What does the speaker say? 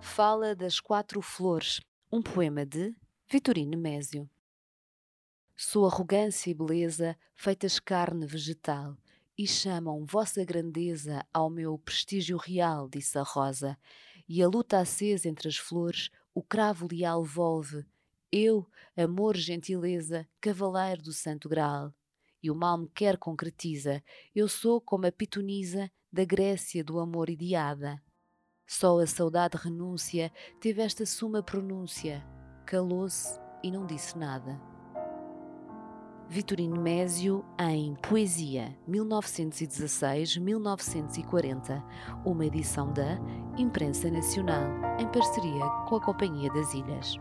Fala das Quatro Flores, um poema de Vitorino Mésio. Sou arrogância e beleza feitas carne vegetal, e chamam vossa grandeza ao meu prestígio real, disse a rosa, e a luta acesa entre as flores o cravo leal volve, eu, amor, gentileza, cavaleiro do santo graal. E o mal me quer concretiza, eu sou como a pitonisa da Grécia do amor ideada. Só a saudade renúncia teve esta suma pronúncia, calou-se e não disse nada. Vitorino Mésio em Poesia 1916-1940, uma edição da Imprensa Nacional em parceria com a Companhia das Ilhas.